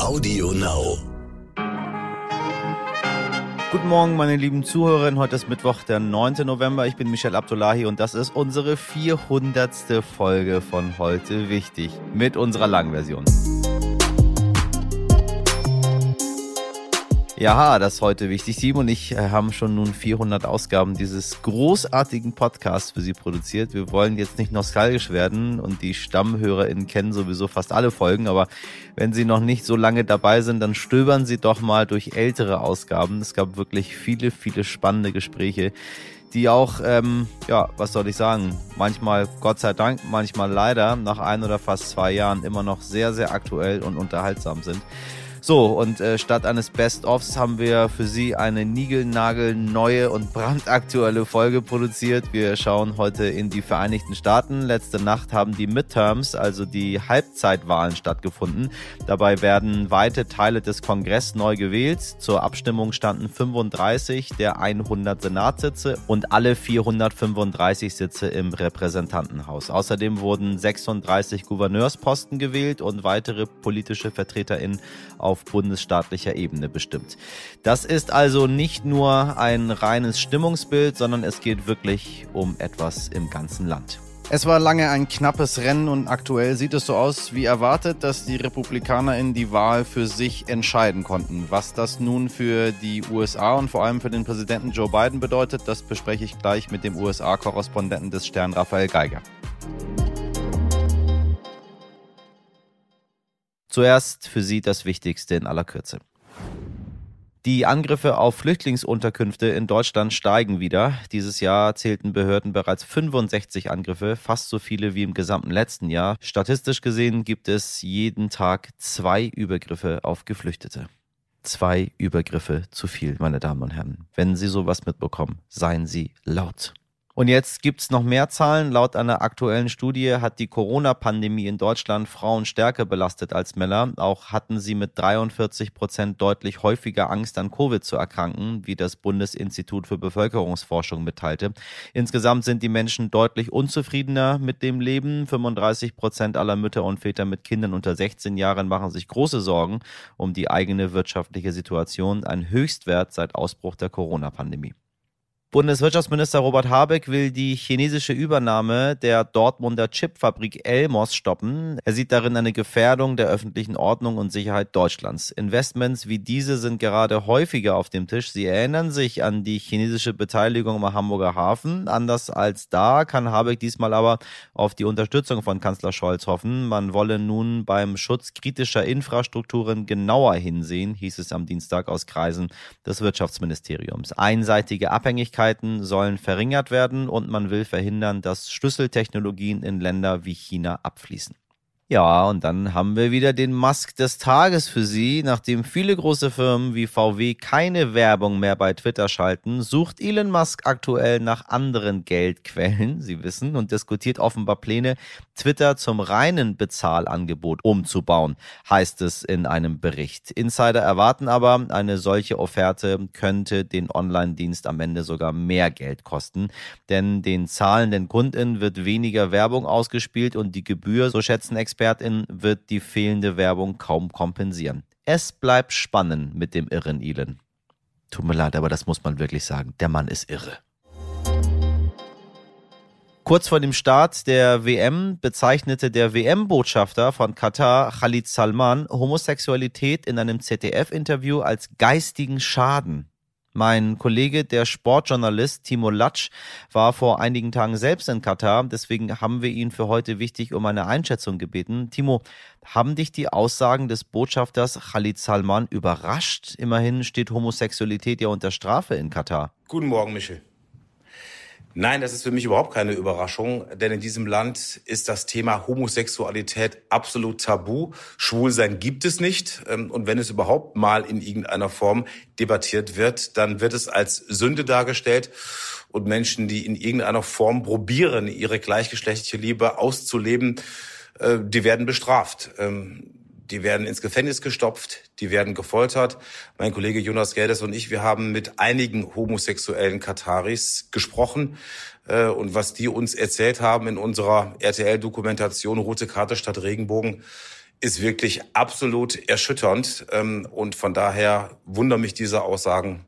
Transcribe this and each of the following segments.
Audio Now. Guten Morgen, meine lieben Zuhörerinnen. Heute ist Mittwoch, der 9. November. Ich bin Michel Abdullahi und das ist unsere 400. Folge von Heute Wichtig mit unserer Langversion. Ja, das ist heute wichtig. Sieben und ich äh, haben schon nun 400 Ausgaben dieses großartigen Podcasts für Sie produziert. Wir wollen jetzt nicht nostalgisch werden und die StammhörerInnen kennen sowieso fast alle Folgen, aber wenn Sie noch nicht so lange dabei sind, dann stöbern Sie doch mal durch ältere Ausgaben. Es gab wirklich viele, viele spannende Gespräche die auch, ähm, ja, was soll ich sagen, manchmal Gott sei Dank, manchmal leider nach ein oder fast zwei Jahren immer noch sehr, sehr aktuell und unterhaltsam sind. So, und äh, statt eines Best-ofs haben wir für Sie eine Nigelnagel neue und brandaktuelle Folge produziert. Wir schauen heute in die Vereinigten Staaten. Letzte Nacht haben die Midterms, also die Halbzeitwahlen stattgefunden. Dabei werden weite Teile des Kongress neu gewählt. Zur Abstimmung standen 35 der 100 Senatssitze und alle 435 Sitze im Repräsentantenhaus. Außerdem wurden 36 Gouverneursposten gewählt und weitere politische VertreterInnen auf bundesstaatlicher Ebene bestimmt. Das ist also nicht nur ein reines Stimmungsbild, sondern es geht wirklich um etwas im ganzen Land. Es war lange ein knappes Rennen und aktuell sieht es so aus wie erwartet, dass die Republikaner in die Wahl für sich entscheiden konnten. Was das nun für die USA und vor allem für den Präsidenten Joe Biden bedeutet, das bespreche ich gleich mit dem USA-Korrespondenten des Stern Raphael Geiger. Zuerst für Sie das Wichtigste in aller Kürze. Die Angriffe auf Flüchtlingsunterkünfte in Deutschland steigen wieder. Dieses Jahr zählten Behörden bereits 65 Angriffe, fast so viele wie im gesamten letzten Jahr. Statistisch gesehen gibt es jeden Tag zwei Übergriffe auf Geflüchtete. Zwei Übergriffe zu viel, meine Damen und Herren. Wenn Sie sowas mitbekommen, seien Sie laut. Und jetzt gibt's noch mehr Zahlen. Laut einer aktuellen Studie hat die Corona-Pandemie in Deutschland Frauen stärker belastet als Männer. Auch hatten sie mit 43 Prozent deutlich häufiger Angst an Covid zu erkranken, wie das Bundesinstitut für Bevölkerungsforschung mitteilte. Insgesamt sind die Menschen deutlich unzufriedener mit dem Leben. 35 Prozent aller Mütter und Väter mit Kindern unter 16 Jahren machen sich große Sorgen um die eigene wirtschaftliche Situation. Ein Höchstwert seit Ausbruch der Corona-Pandemie. Bundeswirtschaftsminister Robert Habeck will die chinesische Übernahme der Dortmunder Chipfabrik Elmos stoppen. Er sieht darin eine Gefährdung der öffentlichen Ordnung und Sicherheit Deutschlands. Investments wie diese sind gerade häufiger auf dem Tisch. Sie erinnern sich an die chinesische Beteiligung am Hamburger Hafen. Anders als da kann Habeck diesmal aber auf die Unterstützung von Kanzler Scholz hoffen. Man wolle nun beim Schutz kritischer Infrastrukturen genauer hinsehen, hieß es am Dienstag aus Kreisen des Wirtschaftsministeriums. Einseitige Abhängigkeit Abhängigkeiten sollen verringert werden und man will verhindern, dass Schlüsseltechnologien in Länder wie China abfließen. Ja, und dann haben wir wieder den Musk des Tages für Sie. Nachdem viele große Firmen wie VW keine Werbung mehr bei Twitter schalten, sucht Elon Musk aktuell nach anderen Geldquellen, Sie wissen, und diskutiert offenbar Pläne, Twitter zum reinen Bezahlangebot umzubauen, heißt es in einem Bericht. Insider erwarten aber, eine solche Offerte könnte den Online-Dienst am Ende sogar mehr Geld kosten, denn den zahlenden Kunden wird weniger Werbung ausgespielt und die Gebühr, so schätzen Experten, Expertin wird die fehlende Werbung kaum kompensieren. Es bleibt spannend mit dem irren Elon. Tut mir leid, aber das muss man wirklich sagen. Der Mann ist irre. Kurz vor dem Start der WM bezeichnete der WM-Botschafter von Katar, Khalid Salman, Homosexualität in einem ZDF-Interview als geistigen Schaden. Mein Kollege, der Sportjournalist Timo Latsch, war vor einigen Tagen selbst in Katar. Deswegen haben wir ihn für heute wichtig um eine Einschätzung gebeten. Timo, haben dich die Aussagen des Botschafters Khalid Salman überrascht? Immerhin steht Homosexualität ja unter Strafe in Katar. Guten Morgen, Michel. Nein, das ist für mich überhaupt keine Überraschung, denn in diesem Land ist das Thema Homosexualität absolut tabu. Schwulsein gibt es nicht. Ähm, und wenn es überhaupt mal in irgendeiner Form debattiert wird, dann wird es als Sünde dargestellt. Und Menschen, die in irgendeiner Form probieren, ihre gleichgeschlechtliche Liebe auszuleben, äh, die werden bestraft. Die werden ins Gefängnis gestopft, die werden gefoltert. Mein Kollege Jonas Geldes und ich, wir haben mit einigen homosexuellen Kataris gesprochen. Äh, und was die uns erzählt haben in unserer RTL-Dokumentation Rote Karte statt Regenbogen, ist wirklich absolut erschütternd. Ähm, und von daher wundern mich diese Aussagen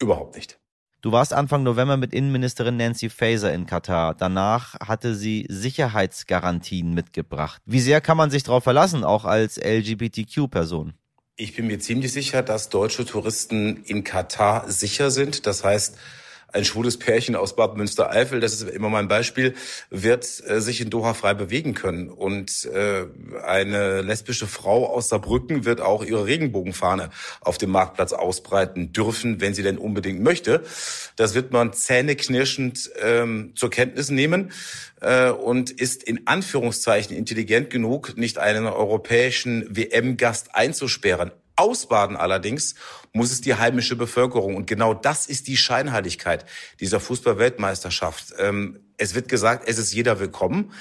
überhaupt nicht. Du warst Anfang November mit Innenministerin Nancy Faeser in Katar. Danach hatte sie Sicherheitsgarantien mitgebracht. Wie sehr kann man sich darauf verlassen, auch als LGBTQ-Person? Ich bin mir ziemlich sicher, dass deutsche Touristen in Katar sicher sind. Das heißt, ein schwules Pärchen aus Bad Münstereifel, das ist immer mein Beispiel, wird äh, sich in Doha frei bewegen können. Und äh, eine lesbische Frau aus Saarbrücken wird auch ihre Regenbogenfahne auf dem Marktplatz ausbreiten dürfen, wenn sie denn unbedingt möchte. Das wird man zähneknirschend ähm, zur Kenntnis nehmen äh, und ist in Anführungszeichen intelligent genug, nicht einen europäischen WM-Gast einzusperren. Ausbaden allerdings muss es die heimische Bevölkerung. Und genau das ist die Scheinheiligkeit dieser Fußball-Weltmeisterschaft. Ähm, es wird gesagt, es ist jeder willkommen.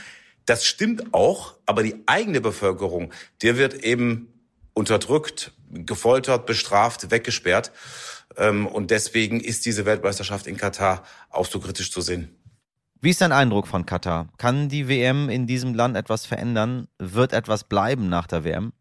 Das stimmt auch, aber die eigene Bevölkerung, der wird eben unterdrückt, gefoltert, bestraft, weggesperrt. Ähm, und deswegen ist diese Weltmeisterschaft in Katar auch so kritisch zu sehen. Wie ist dein Eindruck von Katar? Kann die WM in diesem Land etwas verändern? Wird etwas bleiben nach der WM?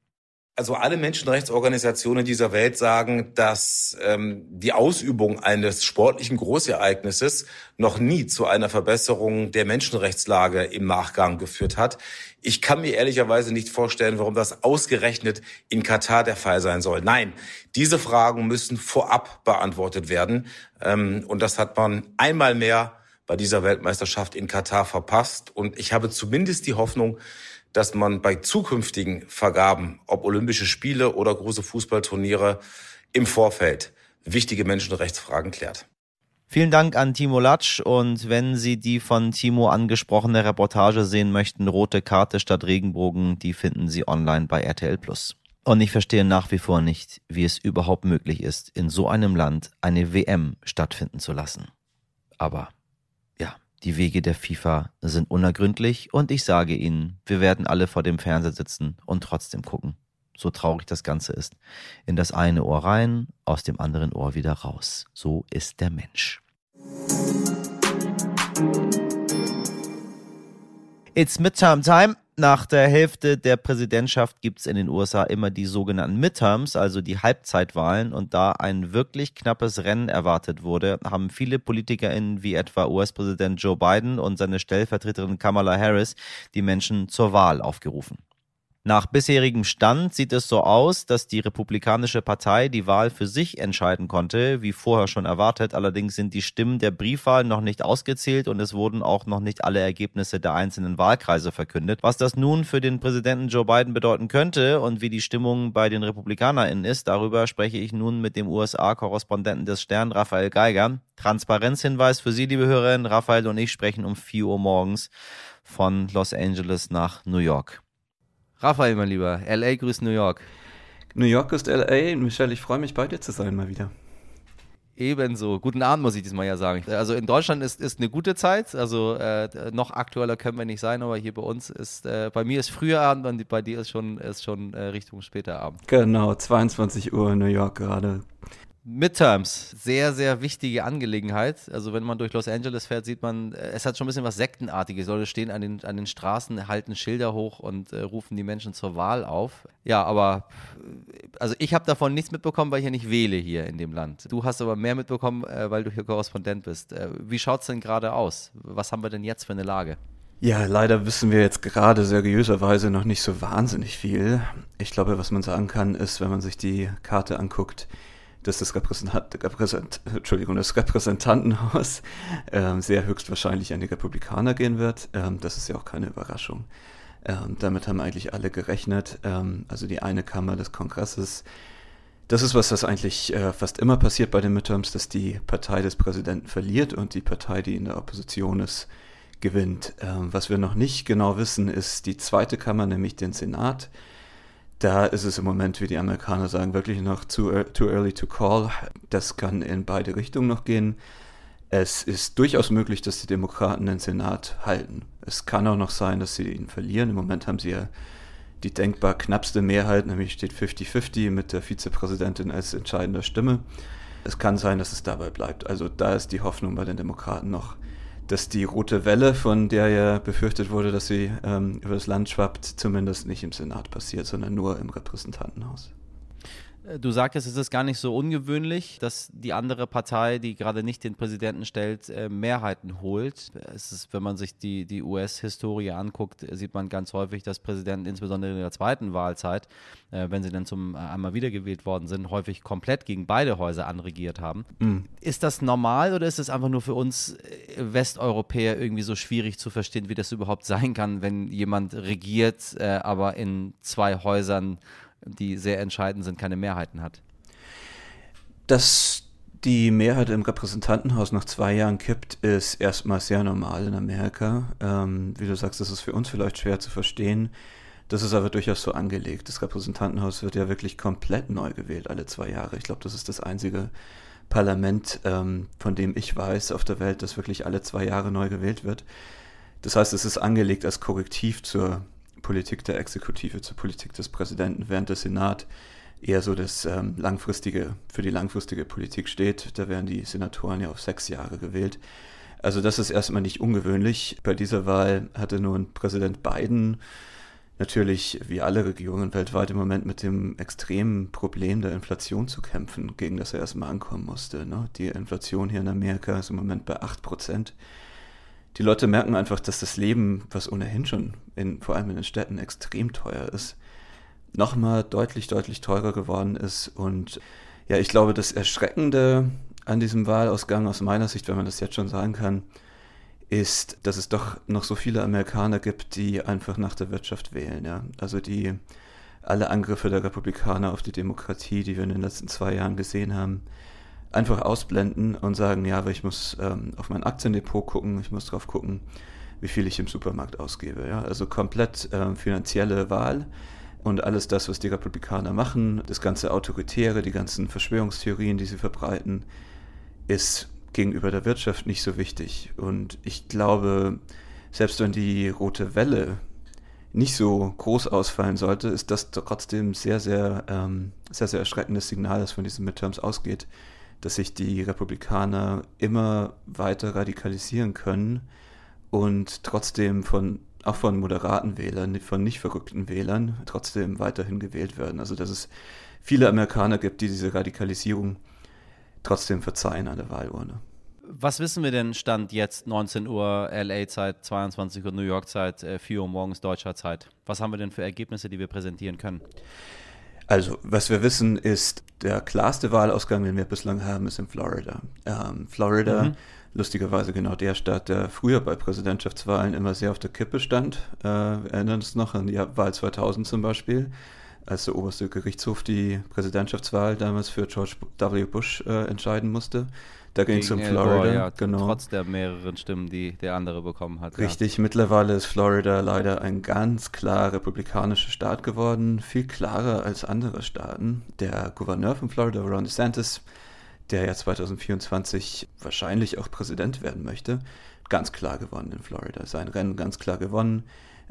Also alle Menschenrechtsorganisationen dieser Welt sagen, dass ähm, die Ausübung eines sportlichen Großereignisses noch nie zu einer Verbesserung der Menschenrechtslage im Nachgang geführt hat. Ich kann mir ehrlicherweise nicht vorstellen, warum das ausgerechnet in Katar der Fall sein soll. Nein, diese Fragen müssen vorab beantwortet werden. Ähm, und das hat man einmal mehr bei dieser Weltmeisterschaft in Katar verpasst. Und ich habe zumindest die Hoffnung, dass man bei zukünftigen Vergaben, ob Olympische Spiele oder große Fußballturniere, im Vorfeld wichtige Menschenrechtsfragen klärt. Vielen Dank an Timo Latsch und wenn Sie die von Timo angesprochene Reportage sehen möchten, Rote Karte statt Regenbogen, die finden Sie online bei RTL Plus. Und ich verstehe nach wie vor nicht, wie es überhaupt möglich ist, in so einem Land eine WM stattfinden zu lassen. Aber die Wege der FIFA sind unergründlich und ich sage Ihnen, wir werden alle vor dem Fernseher sitzen und trotzdem gucken. So traurig das Ganze ist. In das eine Ohr rein, aus dem anderen Ohr wieder raus. So ist der Mensch. It's midterm time. Nach der Hälfte der Präsidentschaft gibt es in den USA immer die sogenannten Midterms, also die Halbzeitwahlen. Und da ein wirklich knappes Rennen erwartet wurde, haben viele PolitikerInnen wie etwa US-Präsident Joe Biden und seine Stellvertreterin Kamala Harris die Menschen zur Wahl aufgerufen. Nach bisherigem Stand sieht es so aus, dass die Republikanische Partei die Wahl für sich entscheiden konnte, wie vorher schon erwartet. Allerdings sind die Stimmen der Briefwahl noch nicht ausgezählt und es wurden auch noch nicht alle Ergebnisse der einzelnen Wahlkreise verkündet. Was das nun für den Präsidenten Joe Biden bedeuten könnte und wie die Stimmung bei den RepublikanerInnen ist, darüber spreche ich nun mit dem USA-Korrespondenten des Stern, Raphael Geiger. Transparenzhinweis für Sie, liebe Hörerinnen. Raphael und ich sprechen um 4 Uhr morgens von Los Angeles nach New York. Raphael, mein Lieber, LA grüßt New York. New York ist LA. Michelle, ich freue mich, bei dir zu sein mal wieder. Ebenso. Guten Abend, muss ich diesmal ja sagen. Also in Deutschland ist, ist eine gute Zeit. Also äh, noch aktueller können wir nicht sein, aber hier bei uns ist, äh, bei mir ist früher Abend und bei dir ist schon, ist schon äh, Richtung später Abend. Genau, 22 Uhr in New York gerade. Midterms, sehr, sehr wichtige Angelegenheit. Also wenn man durch Los Angeles fährt, sieht man, äh, es hat schon ein bisschen was Sektenartiges. Leute stehen an den, an den Straßen, halten Schilder hoch und äh, rufen die Menschen zur Wahl auf. Ja, aber also ich habe davon nichts mitbekommen, weil ich ja nicht wähle hier in dem Land. Du hast aber mehr mitbekommen, äh, weil du hier Korrespondent bist. Äh, wie schaut es denn gerade aus? Was haben wir denn jetzt für eine Lage? Ja, leider wissen wir jetzt gerade seriöserweise noch nicht so wahnsinnig viel. Ich glaube, was man sagen kann, ist, wenn man sich die Karte anguckt, dass das, Repräsentant, Repräsent, Entschuldigung, das Repräsentantenhaus ähm, sehr höchstwahrscheinlich an die Republikaner gehen wird. Ähm, das ist ja auch keine Überraschung. Ähm, damit haben eigentlich alle gerechnet. Ähm, also die eine Kammer des Kongresses. Das ist was, das eigentlich äh, fast immer passiert bei den Midterms, dass die Partei des Präsidenten verliert und die Partei, die in der Opposition ist, gewinnt. Ähm, was wir noch nicht genau wissen, ist die zweite Kammer, nämlich den Senat da ist es im Moment, wie die Amerikaner sagen, wirklich noch too, too early to call. Das kann in beide Richtungen noch gehen. Es ist durchaus möglich, dass die Demokraten den Senat halten. Es kann auch noch sein, dass sie ihn verlieren. Im Moment haben sie ja die denkbar knappste Mehrheit, nämlich steht 50-50 mit der Vizepräsidentin als entscheidender Stimme. Es kann sein, dass es dabei bleibt. Also da ist die Hoffnung bei den Demokraten noch, dass die rote Welle, von der ja befürchtet wurde, dass sie ähm, über das Land schwappt, zumindest nicht im Senat passiert, sondern nur im Repräsentantenhaus. Äh, du sagtest, es ist gar nicht so ungewöhnlich, dass die andere Partei, die gerade nicht den Präsidenten stellt, äh, Mehrheiten holt. Es ist, wenn man sich die, die US-Historie anguckt, sieht man ganz häufig, dass Präsidenten insbesondere in der zweiten Wahlzeit, äh, wenn sie dann zum einmal wiedergewählt worden sind, häufig komplett gegen beide Häuser anregiert haben. Mhm. Ist das normal oder ist es einfach nur für uns Westeuropäer irgendwie so schwierig zu verstehen, wie das überhaupt sein kann, wenn jemand regiert, aber in zwei Häusern die sehr entscheidend sind, keine Mehrheiten hat. Dass die Mehrheit im Repräsentantenhaus nach zwei Jahren kippt, ist erstmal sehr normal in Amerika. Ähm, wie du sagst, das ist für uns vielleicht schwer zu verstehen. Das ist aber durchaus so angelegt. Das Repräsentantenhaus wird ja wirklich komplett neu gewählt alle zwei Jahre. Ich glaube, das ist das einzige Parlament, ähm, von dem ich weiß auf der Welt, das wirklich alle zwei Jahre neu gewählt wird. Das heißt, es ist angelegt als Korrektiv zur Politik der Exekutive zur Politik des Präsidenten, während der Senat eher so das ähm, langfristige, für die langfristige Politik steht. Da werden die Senatoren ja auf sechs Jahre gewählt. Also das ist erstmal nicht ungewöhnlich. Bei dieser Wahl hatte nun Präsident Biden natürlich wie alle Regierungen weltweit im Moment mit dem extremen Problem der Inflation zu kämpfen, gegen das er erstmal ankommen musste. Ne? Die Inflation hier in Amerika ist im Moment bei 8 Prozent die Leute merken einfach, dass das Leben, was ohnehin schon in, vor allem in den Städten extrem teuer ist, nochmal deutlich, deutlich teurer geworden ist. Und ja, ich glaube, das Erschreckende an diesem Wahlausgang aus meiner Sicht, wenn man das jetzt schon sagen kann, ist, dass es doch noch so viele Amerikaner gibt, die einfach nach der Wirtschaft wählen. Ja? Also die alle Angriffe der Republikaner auf die Demokratie, die wir in den letzten zwei Jahren gesehen haben, einfach ausblenden und sagen, ja, aber ich muss ähm, auf mein Aktiendepot gucken, ich muss drauf gucken, wie viel ich im Supermarkt ausgebe. Ja? Also komplett ähm, finanzielle Wahl und alles das, was die Republikaner machen, das ganze Autoritäre, die ganzen Verschwörungstheorien, die sie verbreiten, ist gegenüber der Wirtschaft nicht so wichtig. Und ich glaube, selbst wenn die rote Welle nicht so groß ausfallen sollte, ist das trotzdem sehr, sehr, ähm, sehr, sehr erschreckendes Signal, das von diesen Midterms ausgeht, dass sich die Republikaner immer weiter radikalisieren können und trotzdem von auch von moderaten Wählern, von nicht verrückten Wählern trotzdem weiterhin gewählt werden. Also dass es viele Amerikaner gibt, die diese Radikalisierung trotzdem verzeihen an der Wahlurne. Was wissen wir denn Stand jetzt 19 Uhr LA-Zeit, 22 Uhr New York-Zeit, 4 Uhr morgens deutscher Zeit? Was haben wir denn für Ergebnisse, die wir präsentieren können? Also, was wir wissen, ist, der klarste Wahlausgang, den wir bislang haben, ist in Florida. Ähm, Florida, mhm. lustigerweise genau der Staat, der früher bei Präsidentschaftswahlen immer sehr auf der Kippe stand. Äh, wir erinnern uns noch an die Wahl 2000 zum Beispiel, als der oberste Gerichtshof die Präsidentschaftswahl damals für George W. Bush äh, entscheiden musste. Da ging es um Florida. Gore, ja, genau. Trotz der mehreren Stimmen, die der andere bekommen hat. Richtig, ja. mittlerweile ist Florida leider ein ganz klar republikanischer Staat geworden, viel klarer als andere Staaten. Der Gouverneur von Florida, Ron DeSantis, der ja 2024 wahrscheinlich auch Präsident werden möchte, ganz klar gewonnen in Florida. Sein Rennen ganz klar gewonnen.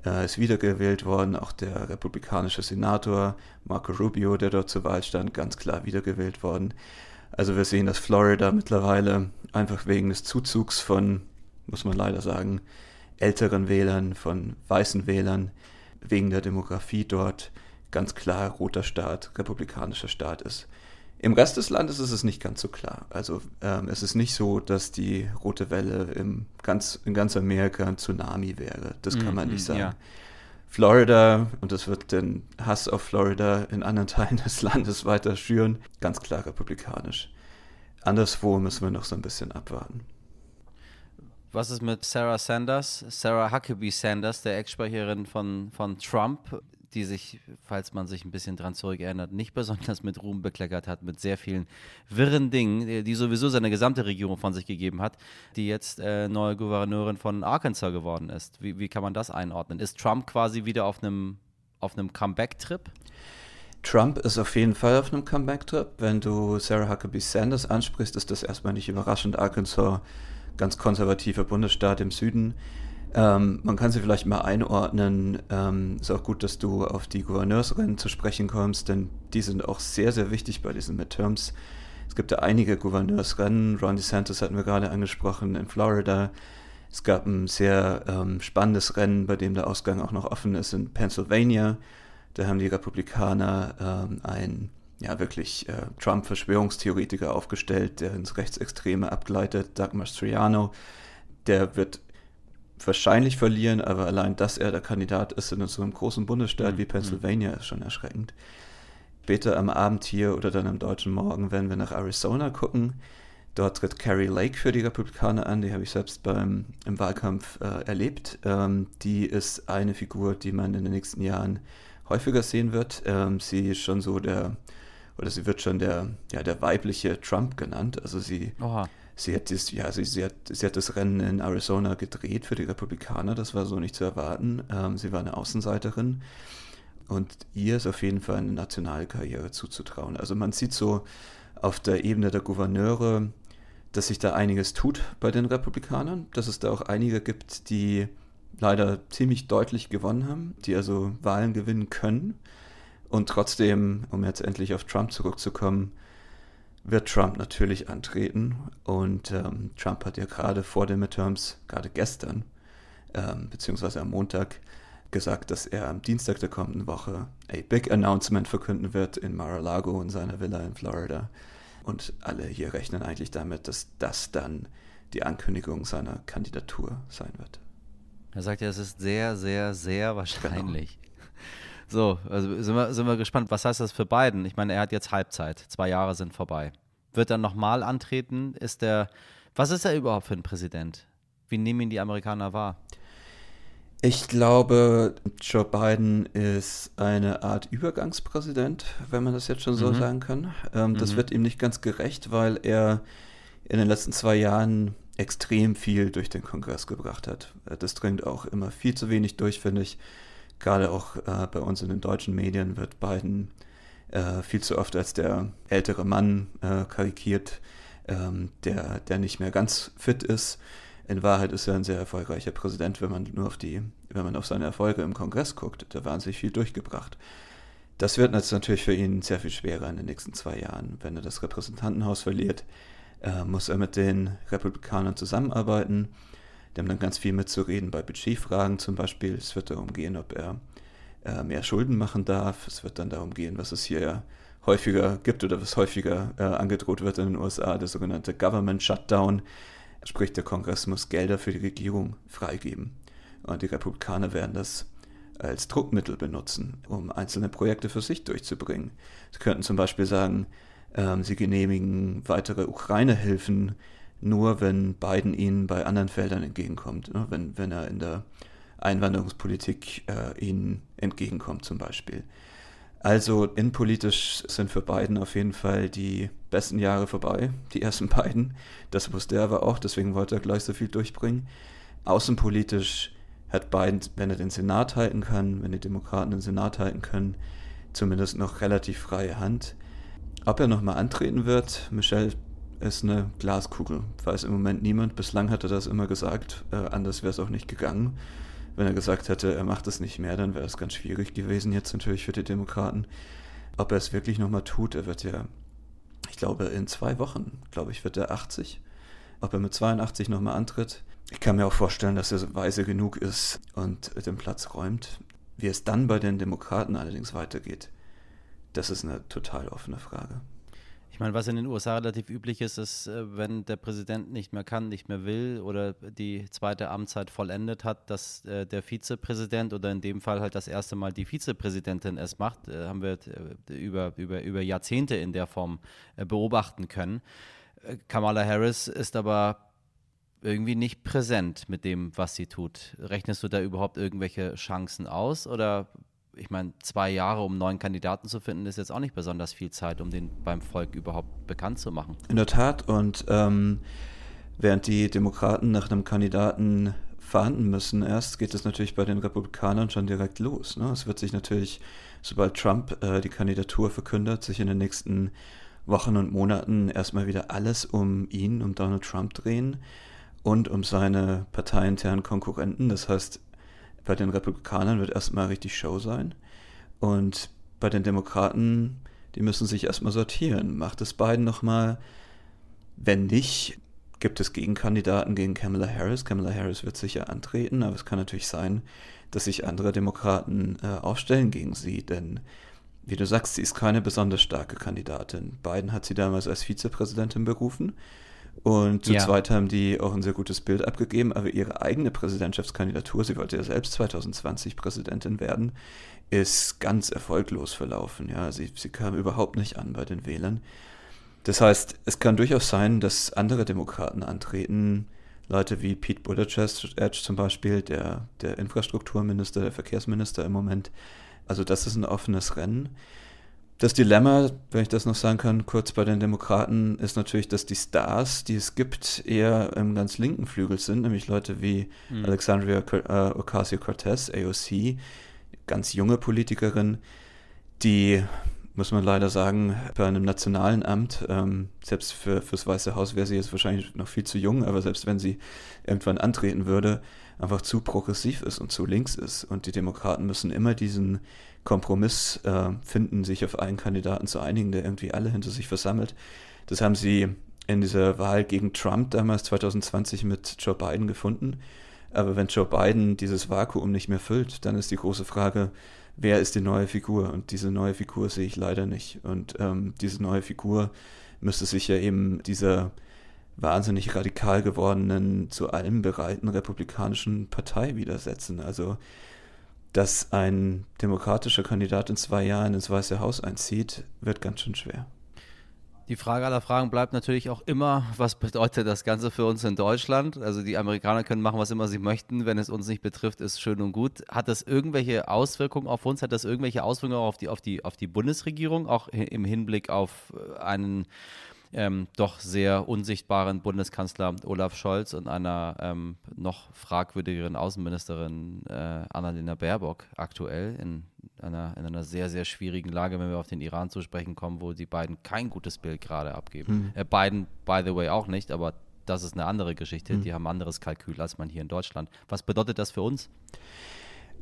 Er ist wiedergewählt worden. Auch der republikanische Senator Marco Rubio, der dort zur Wahl stand, ganz klar wiedergewählt worden. Also wir sehen, dass Florida mittlerweile einfach wegen des Zuzugs von, muss man leider sagen, älteren Wählern, von weißen Wählern, wegen der Demografie dort ganz klar roter Staat, republikanischer Staat ist. Im Rest des Landes ist es nicht ganz so klar. Also ähm, es ist nicht so, dass die rote Welle im ganz, in ganz Amerika ein Tsunami wäre. Das kann mm, man nicht sagen. Ja. Florida, und das wird den Hass auf Florida in anderen Teilen des Landes weiter schüren, ganz klar republikanisch. Anderswo müssen wir noch so ein bisschen abwarten. Was ist mit Sarah Sanders, Sarah Huckabee Sanders, der Ex-Sprecherin von, von Trump? Die sich, falls man sich ein bisschen dran zurückerinnert, nicht besonders mit Ruhm bekleckert hat, mit sehr vielen wirren Dingen, die sowieso seine gesamte Regierung von sich gegeben hat, die jetzt äh, neue Gouverneurin von Arkansas geworden ist. Wie, wie kann man das einordnen? Ist Trump quasi wieder auf einem auf einem Comeback-Trip? Trump ist auf jeden Fall auf einem Comeback-Trip. Wenn du Sarah Huckabee Sanders ansprichst, ist das erstmal nicht überraschend. Arkansas, ganz konservativer Bundesstaat im Süden. Ähm, man kann sie vielleicht mal einordnen. Ähm, ist auch gut, dass du auf die Gouverneursrennen zu sprechen kommst, denn die sind auch sehr, sehr wichtig bei diesen Midterms. Es gibt ja einige Gouverneursrennen. Ron DeSantis hatten wir gerade angesprochen in Florida. Es gab ein sehr ähm, spannendes Rennen, bei dem der Ausgang auch noch offen ist in Pennsylvania. Da haben die Republikaner ähm, einen ja wirklich äh, Trump-Verschwörungstheoretiker aufgestellt, der ins Rechtsextreme abgleitet, Doug Mastriano. Der wird wahrscheinlich verlieren, aber allein, dass er der Kandidat ist in so einem großen Bundesstaat mhm. wie Pennsylvania, ist schon erschreckend. Später am Abend hier oder dann am deutschen Morgen werden wir nach Arizona gucken. Dort tritt Carrie Lake für die Republikaner an, die habe ich selbst beim, im Wahlkampf äh, erlebt. Ähm, die ist eine Figur, die man in den nächsten Jahren häufiger sehen wird. Ähm, sie ist schon so der, oder sie wird schon der, ja, der weibliche Trump genannt. Also sie, sie hat das, ja, sie, sie, hat, sie hat das Rennen in Arizona gedreht für die Republikaner, das war so nicht zu erwarten. Ähm, sie war eine Außenseiterin. Und ihr ist auf jeden Fall eine nationale Karriere zuzutrauen. Also man sieht so auf der Ebene der Gouverneure, dass sich da einiges tut bei den Republikanern, dass es da auch einige gibt, die leider ziemlich deutlich gewonnen haben, die also Wahlen gewinnen können. Und trotzdem, um jetzt endlich auf Trump zurückzukommen, wird Trump natürlich antreten. Und ähm, Trump hat ja gerade vor den Midterms, gerade gestern, ähm, beziehungsweise am Montag, gesagt, dass er am Dienstag der kommenden Woche a Big Announcement verkünden wird in Mar-a-Lago in seiner Villa in Florida. Und alle hier rechnen eigentlich damit, dass das dann die Ankündigung seiner Kandidatur sein wird. Er sagt ja, es ist sehr, sehr, sehr wahrscheinlich. Genau. So, also sind wir, sind wir gespannt. Was heißt das für Biden? Ich meine, er hat jetzt Halbzeit. Zwei Jahre sind vorbei. Wird er nochmal antreten? Ist der, was ist er überhaupt für ein Präsident? Wie nehmen ihn die Amerikaner wahr? Ich glaube, Joe Biden ist eine Art Übergangspräsident, wenn man das jetzt schon so mhm. sagen kann. Ähm, mhm. Das wird ihm nicht ganz gerecht, weil er in den letzten zwei Jahren extrem viel durch den Kongress gebracht hat. Das dringt auch immer viel zu wenig durch, finde ich. Gerade auch äh, bei uns in den deutschen Medien wird Biden äh, viel zu oft als der ältere Mann äh, karikiert, ähm, der, der nicht mehr ganz fit ist in Wahrheit ist er ein sehr erfolgreicher Präsident, wenn man nur auf die, wenn man auf seine Erfolge im Kongress guckt. Da wahnsinnig viel durchgebracht. Das wird jetzt natürlich für ihn sehr viel schwerer in den nächsten zwei Jahren. Wenn er das Repräsentantenhaus verliert, äh, muss er mit den Republikanern zusammenarbeiten. Die haben dann ganz viel mitzureden bei Budgetfragen zum Beispiel. Es wird darum gehen, ob er äh, mehr Schulden machen darf. Es wird dann darum gehen, was es hier häufiger gibt oder was häufiger äh, angedroht wird in den USA, der sogenannte Government Shutdown. Sprich, der Kongress muss Gelder für die Regierung freigeben. Und die Republikaner werden das als Druckmittel benutzen, um einzelne Projekte für sich durchzubringen. Sie könnten zum Beispiel sagen, ähm, sie genehmigen weitere Ukraine-Hilfen nur, wenn Biden ihnen bei anderen Feldern entgegenkommt, ne? wenn, wenn er in der Einwanderungspolitik äh, ihnen entgegenkommt zum Beispiel. Also innenpolitisch sind für Biden auf jeden Fall die besten Jahre vorbei, die ersten beiden. Das wusste er aber auch, deswegen wollte er gleich so viel durchbringen. Außenpolitisch hat Biden, wenn er den Senat halten kann, wenn die Demokraten den Senat halten können, zumindest noch relativ freie Hand. Ob er nochmal antreten wird, Michelle ist eine Glaskugel. Weiß im Moment niemand. Bislang hat er das immer gesagt. Äh, anders wäre es auch nicht gegangen. Wenn er gesagt hätte, er macht es nicht mehr, dann wäre es ganz schwierig gewesen jetzt natürlich für die Demokraten. Ob er es wirklich nochmal tut, er wird ja, ich glaube, in zwei Wochen, glaube ich, wird er 80. Ob er mit 82 nochmal antritt. Ich kann mir auch vorstellen, dass er weise genug ist und den Platz räumt. Wie es dann bei den Demokraten allerdings weitergeht, das ist eine total offene Frage. Meine, was in den USA relativ üblich ist, ist, äh, wenn der Präsident nicht mehr kann, nicht mehr will oder die zweite Amtszeit vollendet hat, dass äh, der Vizepräsident oder in dem Fall halt das erste Mal die Vizepräsidentin es macht, äh, haben wir über, über, über Jahrzehnte in der Form beobachten können. Kamala Harris ist aber irgendwie nicht präsent mit dem, was sie tut. Rechnest du da überhaupt irgendwelche Chancen aus oder ich meine, zwei Jahre, um neuen Kandidaten zu finden, ist jetzt auch nicht besonders viel Zeit, um den beim Volk überhaupt bekannt zu machen. In der Tat. Und ähm, während die Demokraten nach einem Kandidaten verhandeln müssen, erst geht es natürlich bei den Republikanern schon direkt los. Ne? Es wird sich natürlich, sobald Trump äh, die Kandidatur verkündet, sich in den nächsten Wochen und Monaten erstmal wieder alles um ihn, um Donald Trump drehen und um seine parteiinternen Konkurrenten. Das heißt, bei den Republikanern wird erstmal richtig Show sein. Und bei den Demokraten, die müssen sich erstmal sortieren. Macht es beiden nochmal? Wenn nicht, gibt es Gegenkandidaten gegen Kamala Harris. Kamala Harris wird sicher antreten, aber es kann natürlich sein, dass sich andere Demokraten äh, aufstellen gegen sie, denn wie du sagst, sie ist keine besonders starke Kandidatin. Biden hat sie damals als Vizepräsidentin berufen und zu ja. zweit haben die auch ein sehr gutes Bild abgegeben, aber ihre eigene Präsidentschaftskandidatur, sie wollte ja selbst 2020 Präsidentin werden, ist ganz erfolglos verlaufen. Ja, sie, sie kam überhaupt nicht an bei den Wählern. Das heißt, es kann durchaus sein, dass andere Demokraten antreten, Leute wie Pete Buttigieg zum Beispiel, der, der Infrastrukturminister, der Verkehrsminister im Moment. Also das ist ein offenes Rennen. Das Dilemma, wenn ich das noch sagen kann, kurz bei den Demokraten, ist natürlich, dass die Stars, die es gibt, eher im ganz linken Flügel sind, nämlich Leute wie mhm. Alexandria äh, Ocasio-Cortez, AOC, ganz junge Politikerin, die muss man leider sagen, bei einem nationalen Amt, ähm, selbst für, fürs Weiße Haus wäre sie jetzt wahrscheinlich noch viel zu jung, aber selbst wenn sie irgendwann antreten würde, einfach zu progressiv ist und zu links ist. Und die Demokraten müssen immer diesen Kompromiss äh, finden, sich auf einen Kandidaten zu einigen, der irgendwie alle hinter sich versammelt. Das haben sie in dieser Wahl gegen Trump damals 2020 mit Joe Biden gefunden. Aber wenn Joe Biden dieses Vakuum nicht mehr füllt, dann ist die große Frage, wer ist die neue Figur? Und diese neue Figur sehe ich leider nicht. Und ähm, diese neue Figur müsste sich ja eben dieser wahnsinnig radikal gewordenen, zu allem bereiten republikanischen Partei widersetzen. Also, dass ein demokratischer Kandidat in zwei Jahren ins Weiße Haus einzieht, wird ganz schön schwer. Die Frage aller Fragen bleibt natürlich auch immer, was bedeutet das Ganze für uns in Deutschland? Also die Amerikaner können machen, was immer sie möchten. Wenn es uns nicht betrifft, ist schön und gut. Hat das irgendwelche Auswirkungen auf uns? Hat das irgendwelche Auswirkungen auf die, auf die, auf die Bundesregierung, auch im Hinblick auf äh, einen ähm, doch sehr unsichtbaren Bundeskanzler Olaf Scholz und einer ähm, noch fragwürdigeren Außenministerin äh, Annalena Baerbock aktuell in einer, in einer sehr, sehr schwierigen Lage, wenn wir auf den Iran zu sprechen kommen, wo die beiden kein gutes Bild gerade abgeben. Hm. Äh, Biden, by the way, auch nicht, aber das ist eine andere Geschichte. Hm. Die haben ein anderes Kalkül als man hier in Deutschland. Was bedeutet das für uns?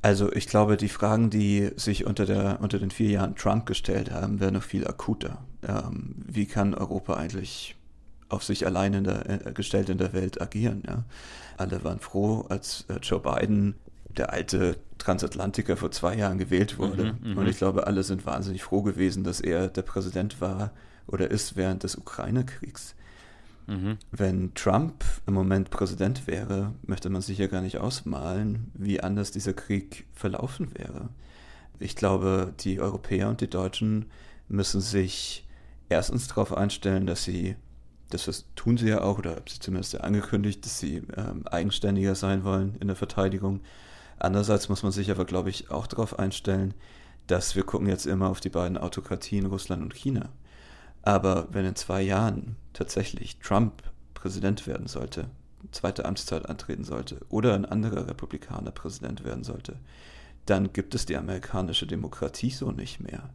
Also ich glaube, die Fragen, die sich unter, der, unter den vier Jahren Trump gestellt haben, werden noch viel akuter. Ähm, wie kann Europa eigentlich auf sich allein in der, äh, gestellt in der Welt agieren? Ja? Alle waren froh, als äh, Joe Biden, der alte Transatlantiker, vor zwei Jahren gewählt wurde. Mhm, mhm. Und ich glaube, alle sind wahnsinnig froh gewesen, dass er der Präsident war oder ist während des Ukraine-Kriegs. Mhm. Wenn Trump im Moment Präsident wäre, möchte man sich ja gar nicht ausmalen, wie anders dieser Krieg verlaufen wäre. Ich glaube, die Europäer und die Deutschen müssen sich erstens darauf einstellen, dass sie, das, tun sie ja auch, oder sie zumindest ja angekündigt, dass sie ähm, eigenständiger sein wollen in der Verteidigung. Andererseits muss man sich aber, glaube ich, auch darauf einstellen, dass wir gucken jetzt immer auf die beiden Autokratien Russland und China. Aber wenn in zwei Jahren tatsächlich Trump Präsident werden sollte, zweite Amtszeit antreten sollte oder ein anderer Republikaner Präsident werden sollte, dann gibt es die amerikanische Demokratie so nicht mehr.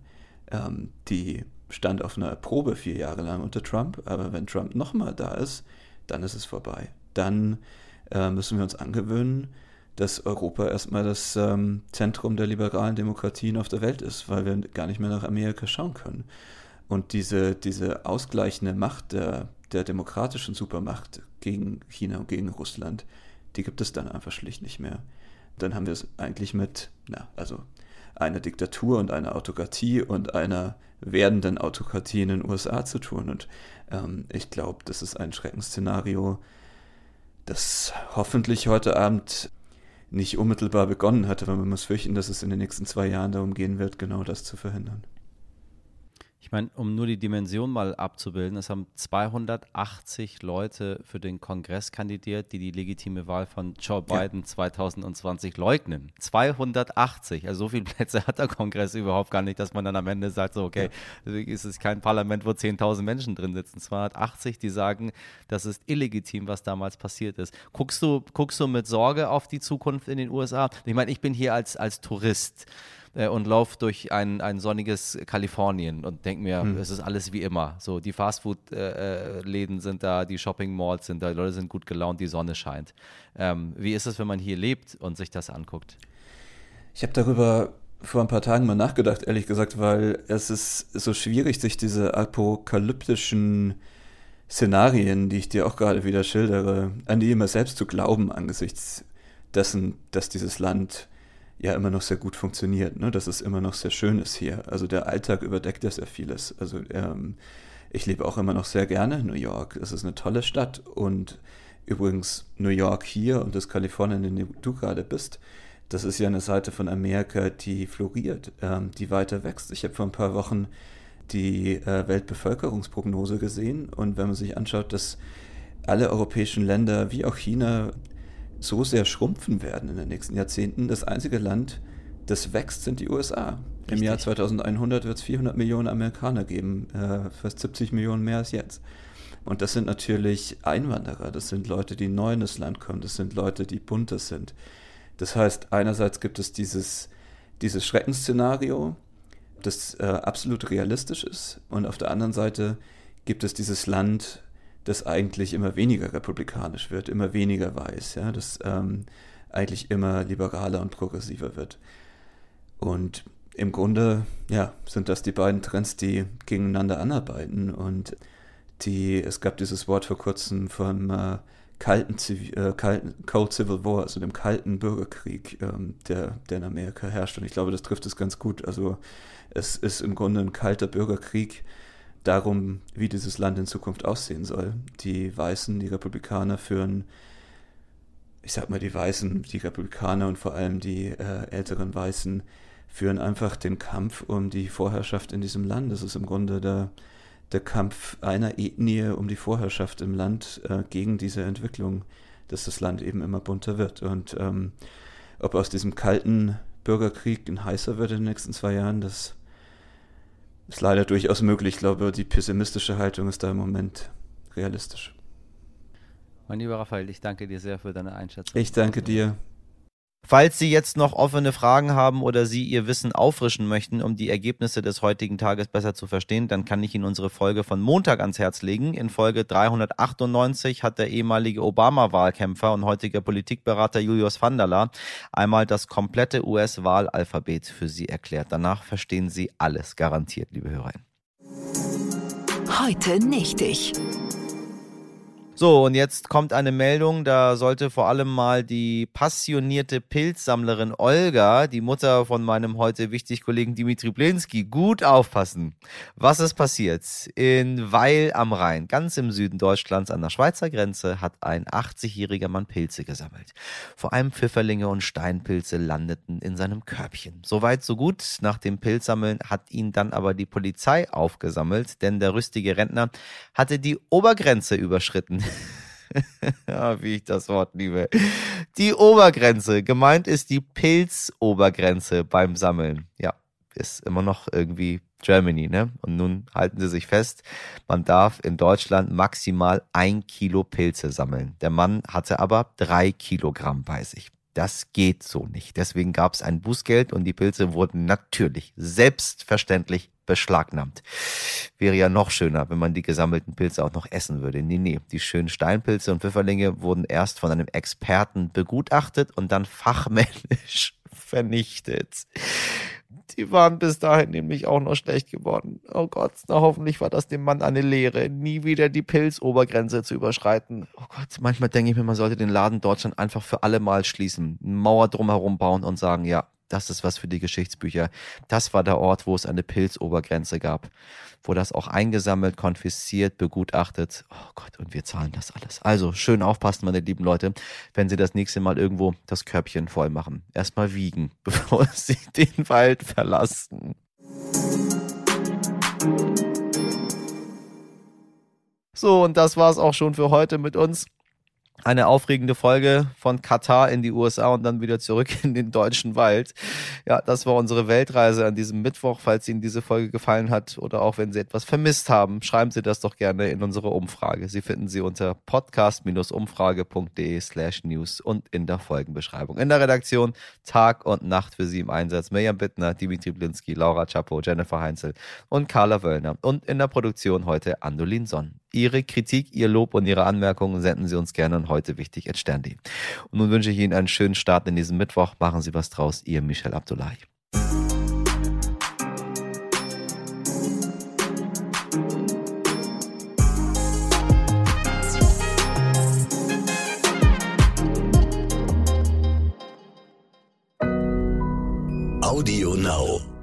Ähm, die stand auf einer Probe vier Jahre lang unter Trump, aber wenn Trump nochmal da ist, dann ist es vorbei. Dann äh, müssen wir uns angewöhnen, dass Europa erstmal das ähm, Zentrum der liberalen Demokratien auf der Welt ist, weil wir gar nicht mehr nach Amerika schauen können. Und diese, diese ausgleichende Macht der, der demokratischen Supermacht gegen China und gegen Russland, die gibt es dann einfach schlicht nicht mehr. Dann haben wir es eigentlich mit, na, also einer Diktatur und einer Autokratie und einer werdenden Autokratie in den USA zu tun. Und ähm, ich glaube, das ist ein Schreckensszenario, das hoffentlich heute Abend nicht unmittelbar begonnen hatte, weil man muss fürchten, dass es in den nächsten zwei Jahren darum gehen wird, genau das zu verhindern. Ich meine, um nur die Dimension mal abzubilden, es haben 280 Leute für den Kongress kandidiert, die die legitime Wahl von Joe Biden ja. 2020 leugnen. 280, also so viele Plätze hat der Kongress überhaupt gar nicht, dass man dann am Ende sagt, so okay, ja. es ist kein Parlament, wo 10.000 Menschen drin sitzen. 280, die sagen, das ist illegitim, was damals passiert ist. Guckst du, guckst du mit Sorge auf die Zukunft in den USA? Ich meine, ich bin hier als, als Tourist äh, und laufe durch ein, ein sonniges Kalifornien und denke mir, hm. es ist alles wie immer. So, die Fastfood-Läden sind da, die Shopping-Malls sind da, die Leute sind gut gelaunt, die Sonne scheint. Ähm, wie ist es, wenn man hier lebt und sich das anguckt? Ich habe darüber vor ein paar Tagen mal nachgedacht, ehrlich gesagt, weil es ist so schwierig, sich diese apokalyptischen Szenarien, die ich dir auch gerade wieder schildere, an die immer selbst zu glauben angesichts dessen, dass dieses Land ja immer noch sehr gut funktioniert, ne? dass es immer noch sehr schön ist hier. Also der Alltag überdeckt ja sehr vieles. Also ähm, ich lebe auch immer noch sehr gerne in New York. Es ist eine tolle Stadt und übrigens New York hier und das Kalifornien, in dem du gerade bist, das ist ja eine Seite von Amerika, die floriert, ähm, die weiter wächst. Ich habe vor ein paar Wochen die äh, Weltbevölkerungsprognose gesehen und wenn man sich anschaut, dass alle europäischen Länder wie auch China so sehr schrumpfen werden in den nächsten Jahrzehnten. Das einzige Land, das wächst, sind die USA. Richtig. Im Jahr 2100 wird es 400 Millionen Amerikaner geben, äh, fast 70 Millionen mehr als jetzt. Und das sind natürlich Einwanderer, das sind Leute, die neu in das Land kommen, das sind Leute, die bunter sind. Das heißt, einerseits gibt es dieses, dieses Schreckensszenario, das äh, absolut realistisch ist, und auf der anderen Seite gibt es dieses Land, das eigentlich immer weniger republikanisch wird, immer weniger weiß, ja, das ähm, eigentlich immer liberaler und progressiver wird. Und im Grunde, ja, sind das die beiden Trends, die gegeneinander anarbeiten. Und die, es gab dieses Wort vor kurzem vom äh, kalten, äh, kalten Cold Civil War, also dem kalten Bürgerkrieg, ähm, der, der in Amerika herrscht. Und ich glaube, das trifft es ganz gut. Also es ist im Grunde ein kalter Bürgerkrieg, darum, wie dieses Land in Zukunft aussehen soll. Die Weißen, die Republikaner führen, ich sag mal, die Weißen, die Republikaner und vor allem die äh, älteren Weißen führen einfach den Kampf um die Vorherrschaft in diesem Land. Das ist im Grunde der, der Kampf einer Ethnie um die Vorherrschaft im Land äh, gegen diese Entwicklung, dass das Land eben immer bunter wird. Und ähm, ob aus diesem kalten Bürgerkrieg ein heißer wird in den nächsten zwei Jahren, das ist leider durchaus möglich. Ich glaube, die pessimistische Haltung ist da im Moment realistisch. Mein lieber Raphael, ich danke dir sehr für deine Einschätzung. Ich danke dir. Falls Sie jetzt noch offene Fragen haben oder Sie Ihr Wissen auffrischen möchten, um die Ergebnisse des heutigen Tages besser zu verstehen, dann kann ich Ihnen unsere Folge von Montag ans Herz legen. In Folge 398 hat der ehemalige Obama-Wahlkämpfer und heutige Politikberater Julius Vandala einmal das komplette US-Wahlalphabet für Sie erklärt. Danach verstehen Sie alles, garantiert, liebe Hörerinnen. Heute nicht ich. So, und jetzt kommt eine Meldung, da sollte vor allem mal die passionierte Pilzsammlerin Olga, die Mutter von meinem heute wichtig Kollegen Dimitri Blinski, gut aufpassen. Was ist passiert? In Weil am Rhein, ganz im Süden Deutschlands an der Schweizer Grenze, hat ein 80-jähriger Mann Pilze gesammelt. Vor allem Pfifferlinge und Steinpilze landeten in seinem Körbchen. Soweit, so gut. Nach dem Pilzsammeln hat ihn dann aber die Polizei aufgesammelt, denn der rüstige Rentner hatte die Obergrenze überschritten ja, wie ich das Wort liebe. Die Obergrenze. Gemeint ist die Pilzobergrenze beim Sammeln. Ja, ist immer noch irgendwie Germany, ne? Und nun halten Sie sich fest, man darf in Deutschland maximal ein Kilo Pilze sammeln. Der Mann hatte aber drei Kilogramm bei sich. Das geht so nicht. Deswegen gab es ein Bußgeld und die Pilze wurden natürlich selbstverständlich beschlagnahmt. Wäre ja noch schöner, wenn man die gesammelten Pilze auch noch essen würde. Nee, nee, die schönen Steinpilze und Pfifferlinge wurden erst von einem Experten begutachtet und dann fachmännisch vernichtet. Die waren bis dahin nämlich auch noch schlecht geworden. Oh Gott, na hoffentlich war das dem Mann eine Lehre, nie wieder die Pilzobergrenze zu überschreiten. Oh Gott, manchmal denke ich mir, man sollte den Laden Deutschland einfach für alle Mal schließen, eine Mauer drumherum bauen und sagen, ja, das ist was für die Geschichtsbücher. Das war der Ort, wo es eine Pilzobergrenze gab, wo das auch eingesammelt, konfisziert, begutachtet. Oh Gott, und wir zahlen das alles. Also schön aufpassen, meine lieben Leute, wenn Sie das nächste Mal irgendwo das Körbchen voll machen. Erstmal wiegen, bevor Sie den Wald verlassen. So, und das war's auch schon für heute mit uns eine aufregende Folge von Katar in die USA und dann wieder zurück in den deutschen Wald. Ja, das war unsere Weltreise an diesem Mittwoch. Falls Ihnen diese Folge gefallen hat oder auch wenn Sie etwas vermisst haben, schreiben Sie das doch gerne in unsere Umfrage. Sie finden sie unter podcast-umfrage.de slash news und in der Folgenbeschreibung. In der Redaktion Tag und Nacht für Sie im Einsatz. Mirjam Bittner, Dimitri Blinski, Laura Chapo, Jennifer Heinzel und Carla Wöllner. Und in der Produktion heute Andolin Sonn. Ihre Kritik, Ihr Lob und Ihre Anmerkungen senden Sie uns gerne an heute wichtig at Sternli. Und nun wünsche ich Ihnen einen schönen Start in diesem Mittwoch. Machen Sie was draus. Ihr Michel Abdullahi. Audio Now.